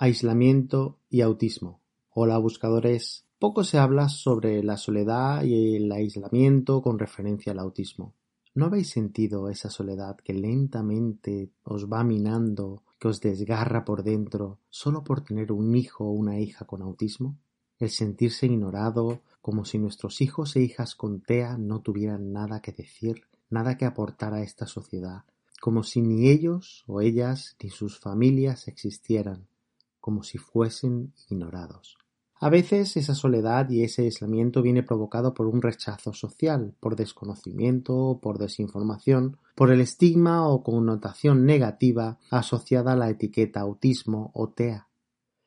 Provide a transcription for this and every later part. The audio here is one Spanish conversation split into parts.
aislamiento y autismo. Hola buscadores. Poco se habla sobre la soledad y el aislamiento con referencia al autismo. ¿No habéis sentido esa soledad que lentamente os va minando, que os desgarra por dentro, solo por tener un hijo o una hija con autismo? El sentirse ignorado, como si nuestros hijos e hijas con TEA no tuvieran nada que decir, nada que aportar a esta sociedad, como si ni ellos o ellas ni sus familias existieran, como si fuesen ignorados. A veces esa soledad y ese aislamiento viene provocado por un rechazo social, por desconocimiento, por desinformación, por el estigma o connotación negativa asociada a la etiqueta autismo o TEA.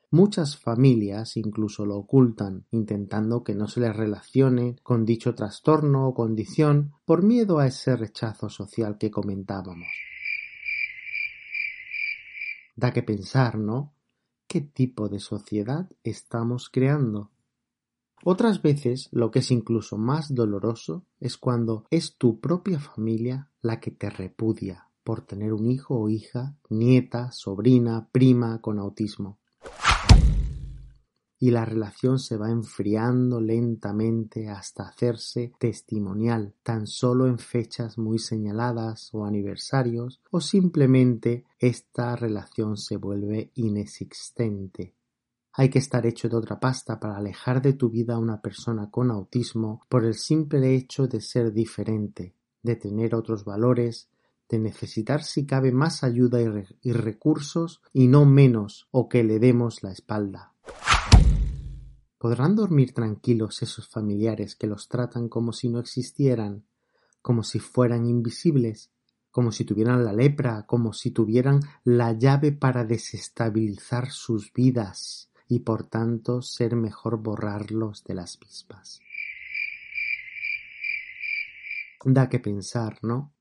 Muchas familias incluso lo ocultan, intentando que no se les relacione con dicho trastorno o condición por miedo a ese rechazo social que comentábamos. Da que pensar, ¿no? Qué tipo de sociedad estamos creando. Otras veces lo que es incluso más doloroso es cuando es tu propia familia la que te repudia por tener un hijo o hija, nieta, sobrina, prima con autismo y la relación se va enfriando lentamente hasta hacerse testimonial, tan solo en fechas muy señaladas o aniversarios, o simplemente esta relación se vuelve inexistente. Hay que estar hecho de otra pasta para alejar de tu vida a una persona con autismo por el simple hecho de ser diferente, de tener otros valores, de necesitar si cabe más ayuda y, recursos y no menos o que le demos la espalda. ¿Podrán dormir tranquilos esos familiares que los tratan como si no existieran, como si fueran invisibles, como si tuvieran la lepra, como si tuvieran la llave para desestabilizar sus vidas y por tanto ser mejor borrarlos de las mismas? Da que pensar, ¿no?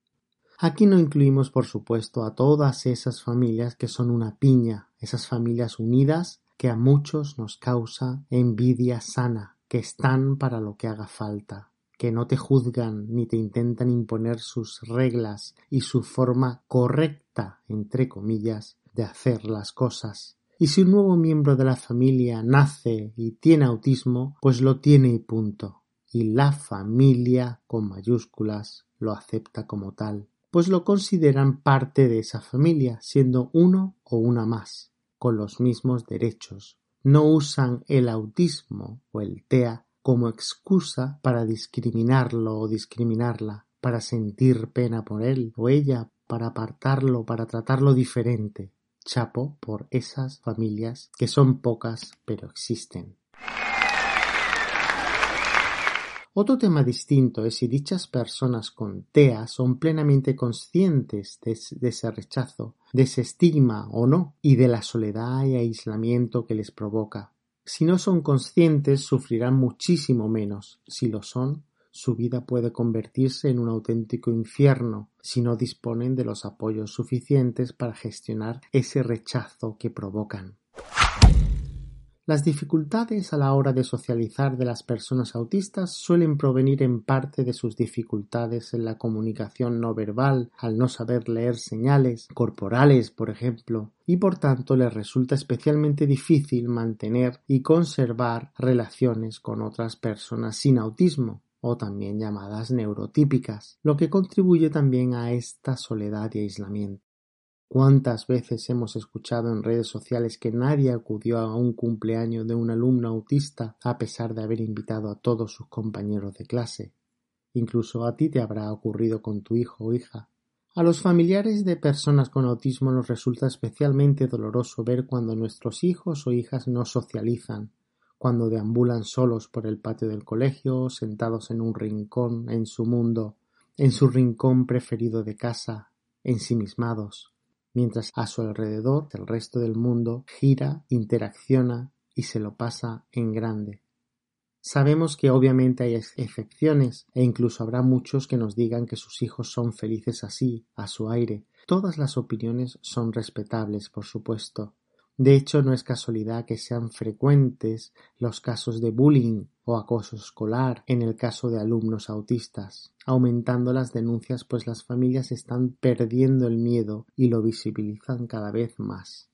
Aquí no incluimos, por supuesto, a todas esas familias que son una piña, esas familias unidas que a muchos nos causa envidia sana, que están para lo que haga falta, que no te juzgan ni te intentan imponer sus reglas y su forma correcta, entre comillas, de hacer las cosas. Y si un nuevo miembro de la familia nace y tiene autismo, pues lo tiene y punto. Y la familia, con mayúsculas, lo acepta como tal, pues lo consideran parte de esa familia, siendo uno o una más con los mismos derechos. No usan el autismo o el TEA como excusa para discriminarlo o discriminarla, para sentir pena por él o ella, para apartarlo, para tratarlo diferente. Chapo por esas familias que son pocas pero existen. Otro tema distinto es si dichas personas con TEA son plenamente conscientes de, ese rechazo, de ese estigma o no, y de la soledad y aislamiento que les provoca. Si no son conscientes, sufrirán muchísimo menos. Si lo son, su vida puede convertirse en un auténtico infierno si no disponen de los apoyos suficientes para gestionar ese rechazo que provocan. Las dificultades a la hora de socializar de las personas autistas suelen provenir en parte de sus dificultades en la comunicación no verbal, al no saber leer señales corporales, por ejemplo, y por tanto les resulta especialmente difícil mantener y conservar relaciones con otras personas sin autismo, o también llamadas neurotípicas, lo que contribuye también a esta soledad y aislamiento. ¿Cuántas veces hemos escuchado en redes sociales que nadie acudió a un cumpleaños de un alumno autista a pesar de haber invitado a todos sus compañeros de clase? Incluso a ti te habrá ocurrido con tu hijo o hija. A los familiares de personas con autismo nos resulta especialmente doloroso ver cuando nuestros hijos o hijas no socializan, cuando deambulan solos por el patio del colegio, sentados en un rincón en su mundo, en su rincón preferido de casa, ensimismados, mientras a su alrededor el resto del mundo gira, interacciona y se lo pasa en grande. Sabemos que obviamente hay excepciones e incluso habrá muchos que nos digan que sus hijos son felices así, a su aire. Todas las opiniones son respetables, por supuesto. De hecho, no es casualidad que sean frecuentes los casos de bullying o acoso escolar en el caso de alumnos autistas, aumentando las denuncias pues las familias están perdiendo el miedo y lo visibilizan cada vez más.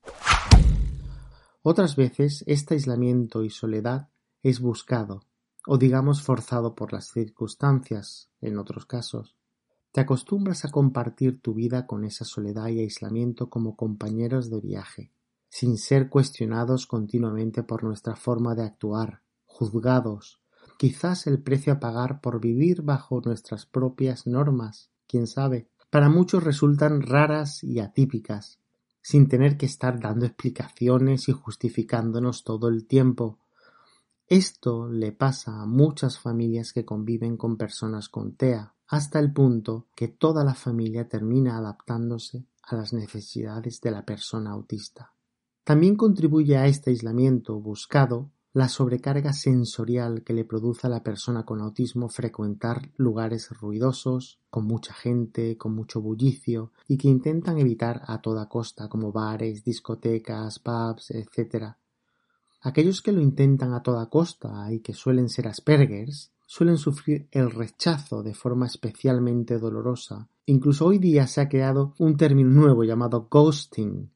Otras veces este aislamiento y soledad es buscado, o digamos forzado por las circunstancias, en otros casos. Te acostumbras a compartir tu vida con esa soledad y aislamiento como compañeros de viaje, sin ser cuestionados continuamente por nuestra forma de actuar, juzgados, quizás el precio a pagar por vivir bajo nuestras propias normas, quién sabe, para muchos resultan raras y atípicas, sin tener que estar dando explicaciones y justificándonos todo el tiempo, esto le pasa a muchas familias que conviven con personas con TEA, hasta el punto que toda la familia termina adaptándose a las necesidades de la persona autista. También contribuye a este aislamiento buscado la sobrecarga sensorial que le produce a la persona con autismo frecuentar lugares ruidosos, con mucha gente, con mucho bullicio, y que intentan evitar a toda costa, como bares, discotecas, pubs, etc., Aquellos que lo intentan a toda costa y que suelen ser Aspergers suelen sufrir el rechazo de forma especialmente dolorosa. Incluso hoy día se ha creado un término nuevo llamado ghosting,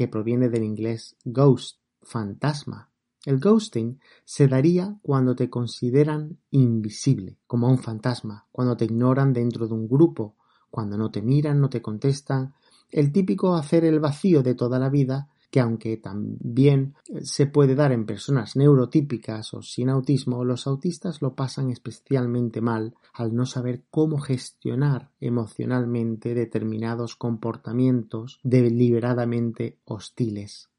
que proviene del inglés ghost, fantasma. El ghosting se daría cuando te consideran invisible, como un fantasma, cuando te ignoran dentro de un grupo, cuando no te miran, no te contestan, el típico hacer el vacío de toda la vida que aunque también eh, se puede dar en personas neurotípicas o sin autismo, los autistas lo pasan especialmente mal al no saber cómo gestionar emocionalmente determinados comportamientos deliberadamente hostiles.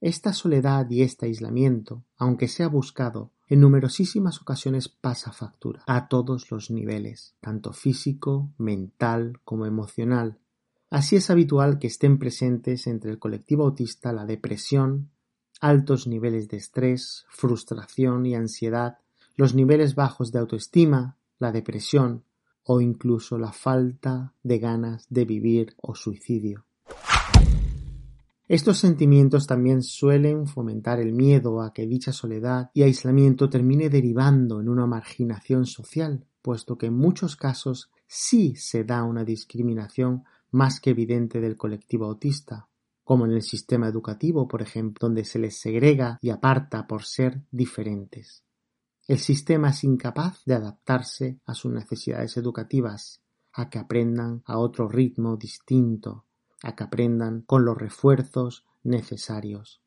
Esta soledad y este aislamiento, aunque sea buscado, en numerosísimas ocasiones pasa factura a todos los niveles, tanto físico, mental como emocional, Así es habitual que estén presentes entre el colectivo autista la depresión, altos niveles de estrés, frustración y ansiedad, los niveles bajos de autoestima, la depresión o incluso la falta de ganas de vivir o suicidio. Estos sentimientos también suelen fomentar el miedo a que dicha soledad y aislamiento termine derivando en una marginación social, puesto que en muchos casos sí se da una discriminación más que evidente del colectivo autista, como en el sistema educativo, por ejemplo, donde se les segrega y aparta por ser diferentes. El sistema es incapaz de adaptarse a sus necesidades educativas, a que aprendan a otro ritmo distinto, a que aprendan con los refuerzos necesarios.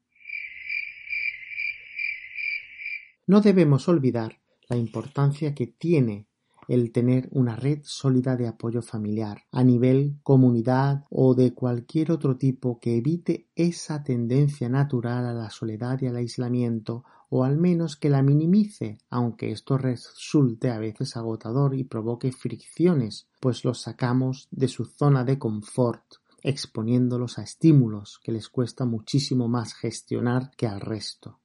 No debemos olvidar la importancia que tiene el tener una red sólida de apoyo familiar a nivel comunidad o de cualquier otro tipo que evite esa tendencia natural a la soledad y al aislamiento o al menos que la minimice, aunque esto resulte a veces agotador y provoque fricciones, pues los sacamos de su zona de confort exponiéndolos a estímulos que les cuesta muchísimo más gestionar que al resto.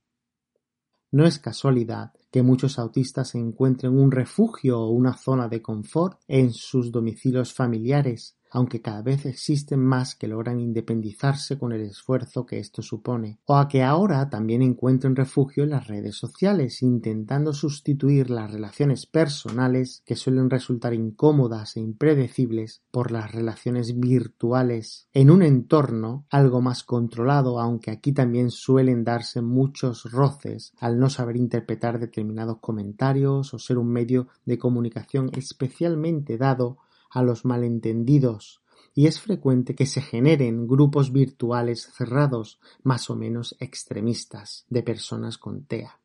No es casualidad que muchos autistas encuentren un refugio o una zona de confort en sus domicilios familiares, aunque cada vez existen más que logran independizarse con el esfuerzo que esto supone, o a que ahora también encuentren refugio en las redes sociales, intentando sustituir las relaciones personales que suelen resultar incómodas e impredecibles por las relaciones virtuales en un entorno algo más controlado, aunque aquí también suelen darse muchos roces al no saber interpretar determinados comentarios o ser un medio de comunicación especialmente dado a los malentendidos y es frecuente que se generen grupos virtuales cerrados, más o menos extremistas, de personas con TEA.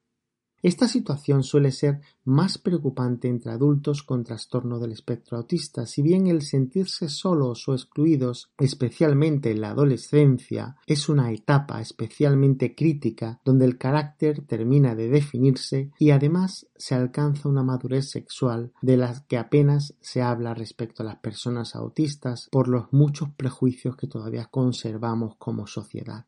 Esta situación suele ser más preocupante entre adultos con trastorno del espectro autista, si bien el sentirse solos o excluidos, especialmente en la adolescencia, es una etapa especialmente crítica donde el carácter termina de definirse y además se alcanza una madurez sexual de la que apenas se habla respecto a las personas autistas por los muchos prejuicios que todavía conservamos como sociedad.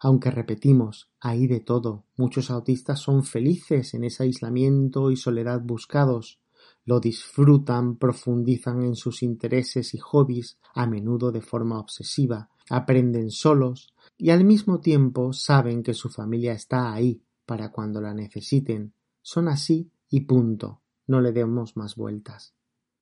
Aunque repetimos, hay de todo, muchos autistas son felices en ese aislamiento y soledad buscados, lo disfrutan, profundizan en sus intereses y hobbies, a menudo de forma obsesiva, aprenden solos y al mismo tiempo saben que su familia está ahí para cuando la necesiten. Son así y punto. No le demos más vueltas.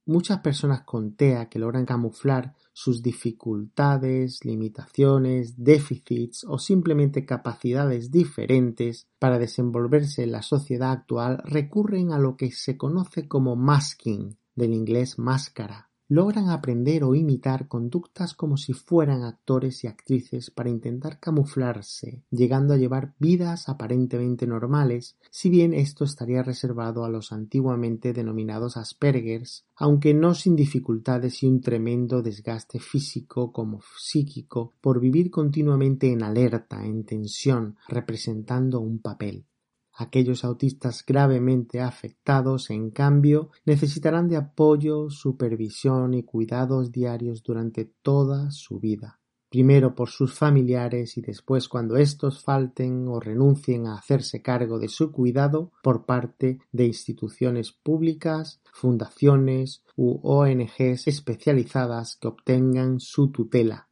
Muchas personas con TEA que logran camuflar sus dificultades, limitaciones, déficits o simplemente capacidades diferentes para desenvolverse en la sociedad actual recurren a lo que se conoce como masking, del inglés máscara, logran aprender o imitar conductas como si fueran actores y actrices para intentar camuflarse, llegando a llevar vidas aparentemente normales, si bien esto estaría reservado a los antiguamente denominados Aspergers, aunque no sin dificultades y un tremendo desgaste físico como psíquico por vivir continuamente en alerta, en tensión, representando un papel. Aquellos autistas gravemente afectados, en cambio, necesitarán de apoyo, supervisión y cuidados diarios durante toda su vida, primero por sus familiares y después cuando éstos falten o renuncien a hacerse cargo de su cuidado por parte de instituciones públicas, fundaciones u ONGs especializadas que obtengan su tutela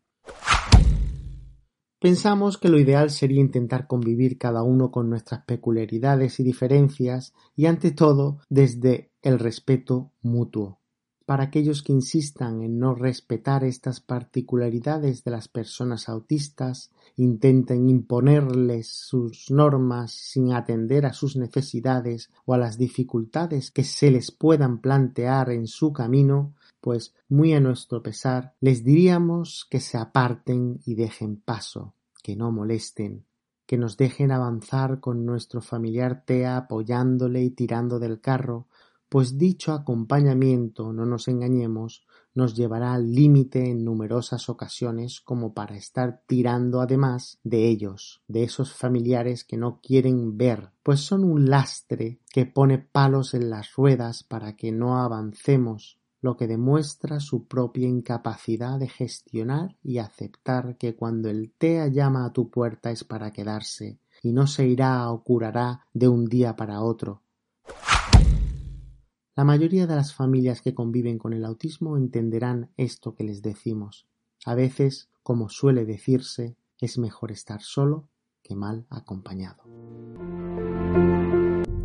Pensamos que lo ideal sería intentar convivir cada uno con nuestras peculiaridades y diferencias y ante todo desde el respeto mutuo. Para aquellos que insistan en no respetar estas particularidades de las personas autistas, intenten imponerles sus normas sin atender a sus necesidades o a las dificultades que se les puedan plantear en su camino, pues muy a nuestro pesar les diríamos que se aparten y dejen paso, que no molesten, que nos dejen avanzar con nuestro familiar Tea apoyándole y tirando del carro, pues dicho acompañamiento, no nos engañemos, nos llevará al límite en numerosas ocasiones como para estar tirando además de ellos, de esos familiares que no quieren ver, pues son un lastre que pone palos en las ruedas para que no avancemos, lo que demuestra su propia incapacidad de gestionar y aceptar que cuando el TEA llama a tu puerta es para quedarse y no se irá o curará de un día para otro. La mayoría de las familias que conviven con el autismo entenderán esto que les decimos. A veces, como suele decirse, es mejor estar solo que mal acompañado.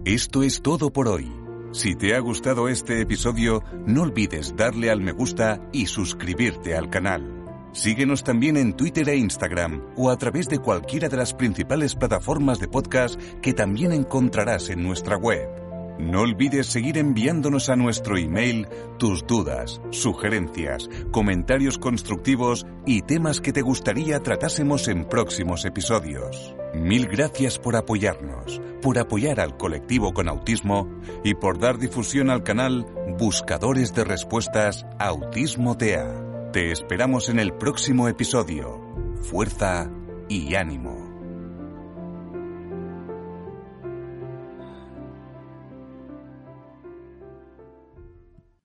Esto es todo por hoy. Si te ha gustado este episodio, no olvides darle al me gusta y suscribirte al canal. Síguenos también en Twitter e Instagram o a través de cualquiera de las principales plataformas de podcast que también encontrarás en nuestra web. No olvides seguir enviándonos a nuestro email tus dudas, sugerencias, comentarios constructivos y temas que te gustaría tratásemos en próximos episodios. Mil gracias por apoyarnos, por apoyar al colectivo con autismo y por dar difusión al canal Buscadores de Respuestas Autismo TEA. Te esperamos en el próximo episodio. Fuerza y ánimo.